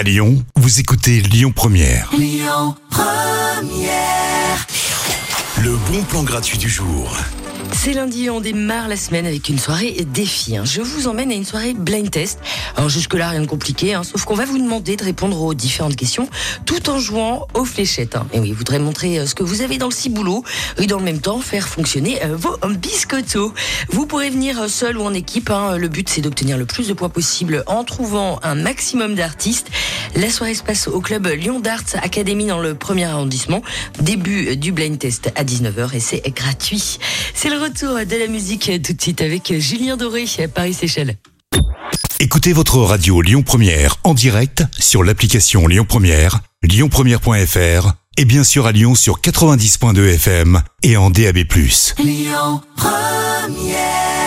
À Lyon, vous écoutez Lyon Première. Le bon plan gratuit du jour. C'est lundi, on démarre la semaine avec une soirée défi. hein. Je vous emmène à une soirée blind test. Alors jusque-là, rien de compliqué, hein, sauf qu'on va vous demander de répondre aux différentes questions tout en jouant aux fléchettes. hein. Et oui, vous voudrez montrer euh, ce que vous avez dans le ciboulot et dans le même temps faire fonctionner euh, vos biscottos. Vous pourrez venir euh, seul ou en équipe. hein. Le but, c'est d'obtenir le plus de points possible en trouvant un maximum d'artistes. La soirée se passe au club Lyon Darts Academy dans le premier arrondissement. Début du blind test à 19h et c'est gratuit. C'est le retour de la musique tout de suite avec Julien Doré, Paris-Séchelles. Écoutez votre radio Lyon Première en direct sur l'application Lyon Première, lyonpremière.fr et bien sûr à Lyon sur 90.2 FM et en DAB+. Lyon Première